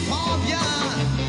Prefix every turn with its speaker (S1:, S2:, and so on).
S1: prends bien.